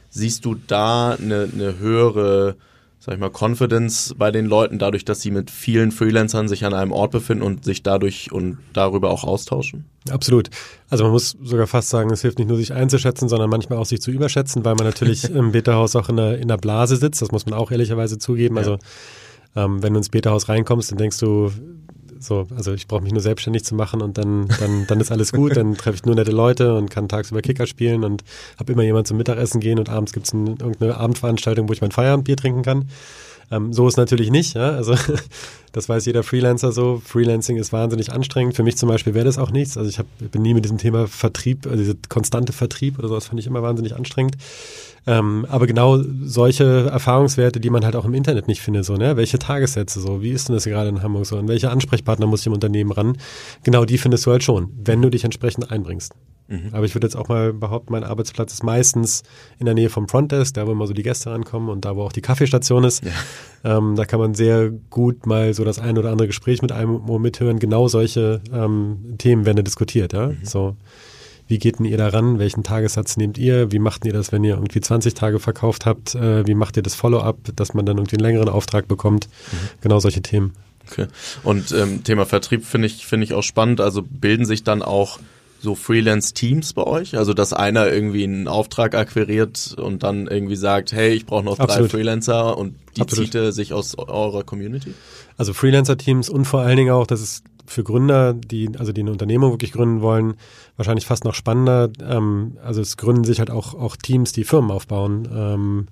Siehst du da eine, eine höhere sag ich mal, Confidence bei den Leuten, dadurch, dass sie mit vielen Freelancern sich an einem Ort befinden und sich dadurch und darüber auch austauschen? Absolut. Also man muss sogar fast sagen, es hilft nicht nur, sich einzuschätzen, sondern manchmal auch sich zu überschätzen, weil man natürlich im Beta-Haus auch in der, in der Blase sitzt. Das muss man auch ehrlicherweise zugeben. Ja. Also ähm, wenn du ins Beta-Haus reinkommst, dann denkst du, so, also ich brauche mich nur selbstständig zu machen und dann, dann, dann ist alles gut. Dann treffe ich nur nette Leute und kann tagsüber Kicker spielen und habe immer jemand zum Mittagessen gehen und abends gibt es ein, irgendeine Abendveranstaltung, wo ich mein Feierabendbier trinken kann. Ähm, so ist natürlich nicht, ja. Also das weiß jeder Freelancer so. Freelancing ist wahnsinnig anstrengend. Für mich zum Beispiel wäre das auch nichts. Also ich, hab, bin nie mit diesem Thema Vertrieb, also diese konstante Vertrieb oder sowas, finde ich immer wahnsinnig anstrengend. Ähm, aber genau solche Erfahrungswerte, die man halt auch im Internet nicht findet, so, ne? Welche Tagessätze so, wie ist denn das gerade in Hamburg so? Und welche Ansprechpartner muss ich im Unternehmen ran? Genau die findest du halt schon, wenn du dich entsprechend einbringst. Mhm. Aber ich würde jetzt auch mal behaupten, mein Arbeitsplatz ist meistens in der Nähe vom Frontdesk, da wo immer so die Gäste rankommen und da wo auch die Kaffeestation ist. Ja. Ähm, da kann man sehr gut mal so das ein oder andere Gespräch mit einem mithören. Genau solche ähm, Themen werden diskutiert, ja. Mhm. So wie geht denn ihr daran? Welchen Tagessatz nehmt ihr? Wie macht ihr das, wenn ihr irgendwie 20 Tage verkauft habt? Äh, wie macht ihr das Follow-up, dass man dann irgendwie einen längeren Auftrag bekommt? Mhm. Genau solche Themen. Okay. Und ähm, Thema Vertrieb finde ich, finde ich auch spannend. Also bilden sich dann auch so Freelance-Teams bei euch? Also, dass einer irgendwie einen Auftrag akquiriert und dann irgendwie sagt, hey, ich brauche noch Absolut. drei Freelancer und die Absolut. zieht er sich aus eurer Community? Also Freelancer-Teams und vor allen Dingen auch, das ist für Gründer, die, also die eine Unternehmung wirklich gründen wollen, wahrscheinlich fast noch spannender. Ähm, also es gründen sich halt auch, auch Teams, die Firmen aufbauen. Ähm,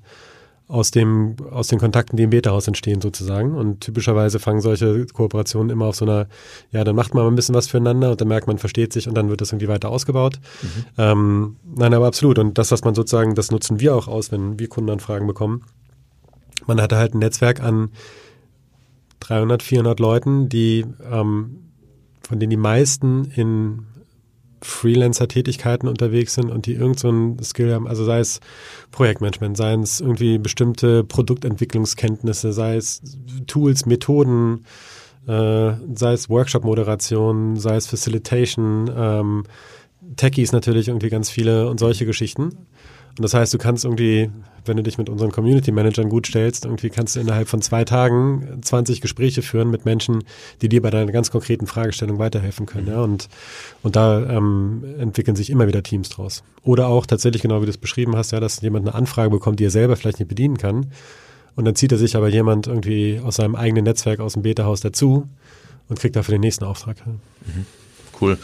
aus dem, aus den Kontakten, die im Beta-Haus entstehen sozusagen. Und typischerweise fangen solche Kooperationen immer auf so einer, ja, dann macht man mal ein bisschen was füreinander und dann merkt man, versteht sich und dann wird das irgendwie weiter ausgebaut. Mhm. Ähm, nein, aber absolut. Und das, was man sozusagen, das nutzen wir auch aus, wenn wir Kundenanfragen bekommen. Man hatte halt ein Netzwerk an 300, 400 Leuten, die, ähm, von denen die meisten in Freelancer-Tätigkeiten unterwegs sind und die irgendeinen so Skill haben, also sei es Projektmanagement, sei es irgendwie bestimmte Produktentwicklungskenntnisse, sei es Tools, Methoden, äh, sei es Workshop-Moderation, sei es Facilitation, ähm, Techies natürlich irgendwie ganz viele und solche Geschichten. Und das heißt, du kannst irgendwie, wenn du dich mit unseren Community Managern gut stellst, irgendwie kannst du innerhalb von zwei Tagen 20 Gespräche führen mit Menschen, die dir bei deiner ganz konkreten Fragestellung weiterhelfen können. Ja? Und, und da ähm, entwickeln sich immer wieder Teams draus. Oder auch tatsächlich, genau wie du es beschrieben hast, ja, dass jemand eine Anfrage bekommt, die er selber vielleicht nicht bedienen kann. Und dann zieht er sich aber jemand irgendwie aus seinem eigenen Netzwerk aus dem Beta-Haus dazu und kriegt dafür den nächsten Auftrag. Mhm. Cool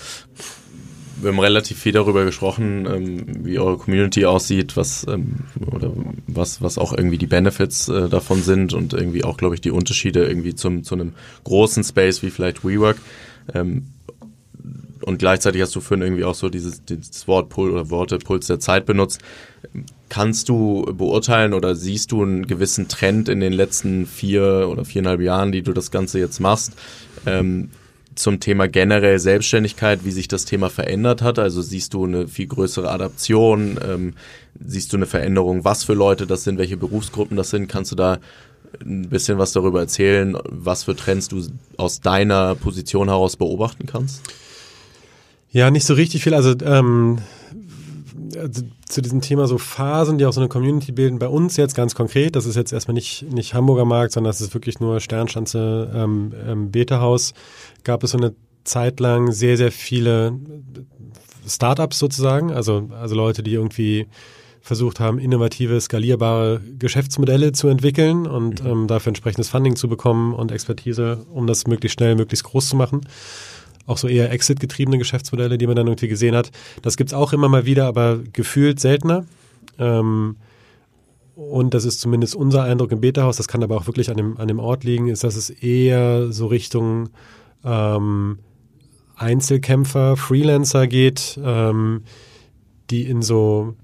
wir haben relativ viel darüber gesprochen, ähm, wie eure Community aussieht, was ähm, oder was was auch irgendwie die Benefits äh, davon sind und irgendwie auch, glaube ich, die Unterschiede irgendwie zum zu einem großen Space wie vielleicht WeWork. Ähm, und gleichzeitig hast du vorhin irgendwie auch so dieses, dieses Wort Pul oder Worte Puls der Zeit benutzt. Kannst du beurteilen oder siehst du einen gewissen Trend in den letzten vier oder viereinhalb Jahren, die du das Ganze jetzt machst, ähm, zum Thema generell Selbstständigkeit, wie sich das Thema verändert hat? Also siehst du eine viel größere Adaption? Ähm, siehst du eine Veränderung, was für Leute das sind, welche Berufsgruppen das sind? Kannst du da ein bisschen was darüber erzählen, was für Trends du aus deiner Position heraus beobachten kannst? Ja, nicht so richtig viel. Also, ähm, also zu diesem Thema so Phasen, die auch so eine Community bilden, bei uns jetzt ganz konkret, das ist jetzt erstmal nicht, nicht Hamburger Markt, sondern das ist wirklich nur Sternschanze ähm, ähm, Beta-Haus, gab es so eine Zeit lang sehr, sehr viele Startups sozusagen, also, also Leute, die irgendwie versucht haben, innovative, skalierbare Geschäftsmodelle zu entwickeln und mhm. ähm, dafür entsprechendes Funding zu bekommen und Expertise, um das möglichst schnell, möglichst groß zu machen auch so eher Exit-getriebene Geschäftsmodelle, die man dann irgendwie gesehen hat. Das gibt's auch immer mal wieder, aber gefühlt seltener. Ähm, und das ist zumindest unser Eindruck im Beta-Haus, das kann aber auch wirklich an dem, an dem Ort liegen, ist, dass es eher so Richtung ähm, Einzelkämpfer, Freelancer geht, ähm, die in so,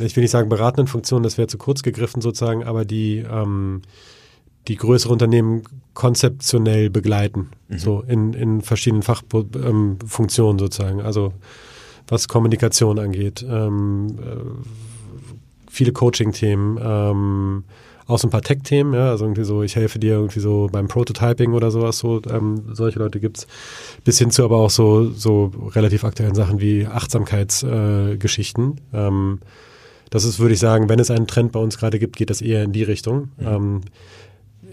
ich will nicht sagen beratenden Funktionen, das wäre zu kurz gegriffen sozusagen, aber die ähm, die größere Unternehmen konzeptionell begleiten, mhm. so in, in verschiedenen Fachfunktionen ähm, sozusagen. Also was Kommunikation angeht, ähm, äh, viele Coaching-Themen, ähm, auch so ein paar Tech-Themen, ja, also irgendwie so, ich helfe dir irgendwie so beim Prototyping oder sowas, so, ähm, solche Leute gibt's, bis hin zu aber auch so, so relativ aktuellen Sachen wie Achtsamkeitsgeschichten. Äh, ähm, das ist, würde ich sagen, wenn es einen Trend bei uns gerade gibt, geht das eher in die Richtung. Mhm. Ähm,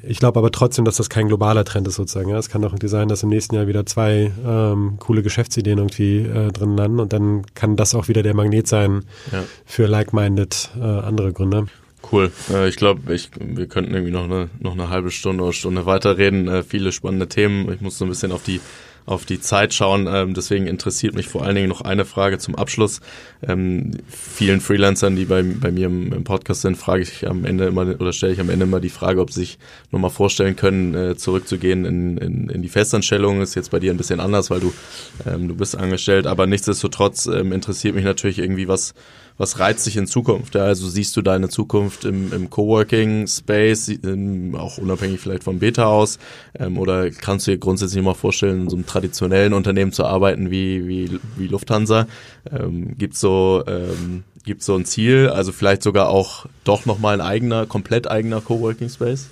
ich glaube aber trotzdem, dass das kein globaler Trend ist sozusagen. Ja. Es kann doch irgendwie sein, dass im nächsten Jahr wieder zwei ähm, coole Geschäftsideen irgendwie äh, drin landen und dann kann das auch wieder der Magnet sein ja. für like-minded äh, andere Gründer. Cool. Äh, ich glaube, ich, wir könnten irgendwie noch eine, noch eine halbe Stunde oder Stunde weiterreden. Äh, viele spannende Themen. Ich muss so ein bisschen auf die auf die Zeit schauen. Ähm, deswegen interessiert mich vor allen Dingen noch eine Frage zum Abschluss. Ähm, vielen Freelancern, die bei, bei mir im, im, Podcast sind, frage ich am Ende immer oder stelle ich am Ende immer die Frage, ob sie sich nochmal vorstellen können, äh, zurückzugehen in, in, in die Festanstellung. Ist jetzt bei dir ein bisschen anders, weil du, ähm, du bist angestellt, aber nichtsdestotrotz ähm, interessiert mich natürlich irgendwie, was was reizt dich in Zukunft? Ja, also siehst du deine Zukunft im, im Coworking Space, in, auch unabhängig vielleicht vom Beta aus, ähm, oder kannst du dir grundsätzlich mal vorstellen, in so einem traditionellen Unternehmen zu arbeiten wie, wie, wie Lufthansa? Ähm, gibt so, ähm, so ein Ziel, also vielleicht sogar auch doch nochmal ein eigener, komplett eigener Coworking Space?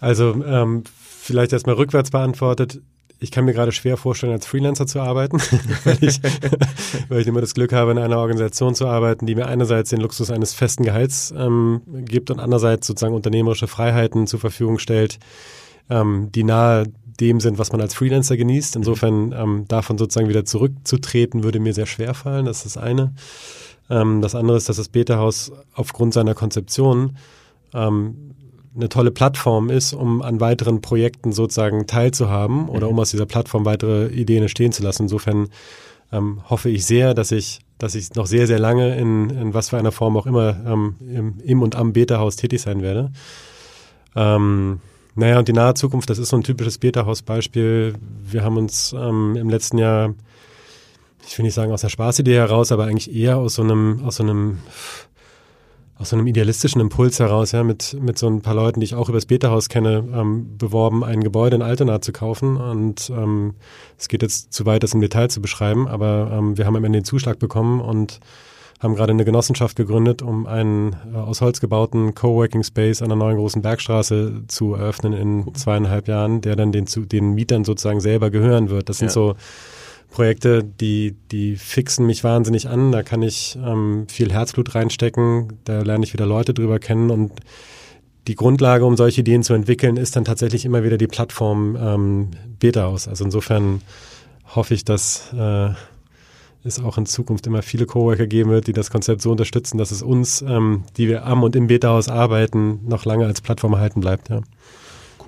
Also ähm, vielleicht erstmal rückwärts beantwortet ich kann mir gerade schwer vorstellen, als Freelancer zu arbeiten, weil, ich, weil ich immer das Glück habe, in einer Organisation zu arbeiten, die mir einerseits den Luxus eines festen Gehalts ähm, gibt und andererseits sozusagen unternehmerische Freiheiten zur Verfügung stellt, ähm, die nahe dem sind, was man als Freelancer genießt. Insofern ähm, davon sozusagen wieder zurückzutreten, würde mir sehr schwer fallen. Das ist das eine. Ähm, das andere ist, dass das Beta-Haus aufgrund seiner Konzeption ähm, eine tolle Plattform ist, um an weiteren Projekten sozusagen teilzuhaben oder mhm. um aus dieser Plattform weitere Ideen entstehen zu lassen. Insofern ähm, hoffe ich sehr, dass ich, dass ich noch sehr, sehr lange in, in was für einer Form auch immer ähm, im, im und am Beta-Haus tätig sein werde. Ähm, naja, und die nahe Zukunft, das ist so ein typisches Beta-Haus-Beispiel. Wir haben uns ähm, im letzten Jahr, ich will nicht sagen aus der Spaßidee heraus, aber eigentlich eher aus so einem, aus so einem aus so einem idealistischen Impuls heraus, ja, mit, mit so ein paar Leuten, die ich auch übers Beta-Haus kenne, ähm, beworben, ein Gebäude in Altona zu kaufen. Und ähm, es geht jetzt zu weit, das im Detail zu beschreiben, aber ähm, wir haben am Ende den Zuschlag bekommen und haben gerade eine Genossenschaft gegründet, um einen äh, aus Holz gebauten Coworking Space an der neuen großen Bergstraße zu eröffnen in zweieinhalb Jahren, der dann den, zu, den Mietern sozusagen selber gehören wird. Das sind ja. so Projekte, die, die fixen mich wahnsinnig an. Da kann ich ähm, viel Herzblut reinstecken. Da lerne ich wieder Leute drüber kennen und die Grundlage, um solche Ideen zu entwickeln, ist dann tatsächlich immer wieder die Plattform ähm, Beta aus. Also insofern hoffe ich, dass äh, es auch in Zukunft immer viele Coworker geben wird, die das Konzept so unterstützen, dass es uns, ähm, die wir am und im Beta-Haus arbeiten, noch lange als Plattform erhalten bleibt. Ja.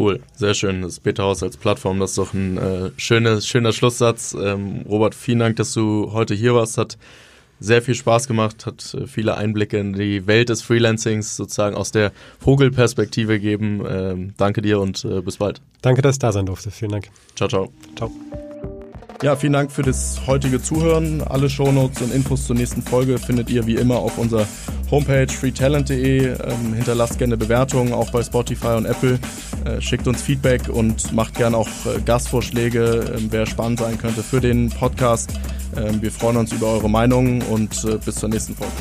Cool, sehr schön. Das Beta-Haus als Plattform, das ist doch ein äh, schönes, schöner Schlusssatz. Ähm, Robert, vielen Dank, dass du heute hier warst. Hat sehr viel Spaß gemacht, hat äh, viele Einblicke in die Welt des Freelancings sozusagen aus der Vogelperspektive gegeben. Ähm, danke dir und äh, bis bald. Danke, dass ich da sein durfte. Vielen Dank. Ciao, ciao. Ciao. Ja, vielen Dank für das heutige Zuhören. Alle Shownotes und Infos zur nächsten Folge findet ihr wie immer auf unserer Homepage freetalent.de. Ähm, hinterlasst gerne Bewertungen, auch bei Spotify und Apple. Äh, schickt uns Feedback und macht gerne auch äh, Gastvorschläge, äh, wer spannend sein könnte für den Podcast. Ähm, wir freuen uns über eure Meinungen und äh, bis zur nächsten Folge.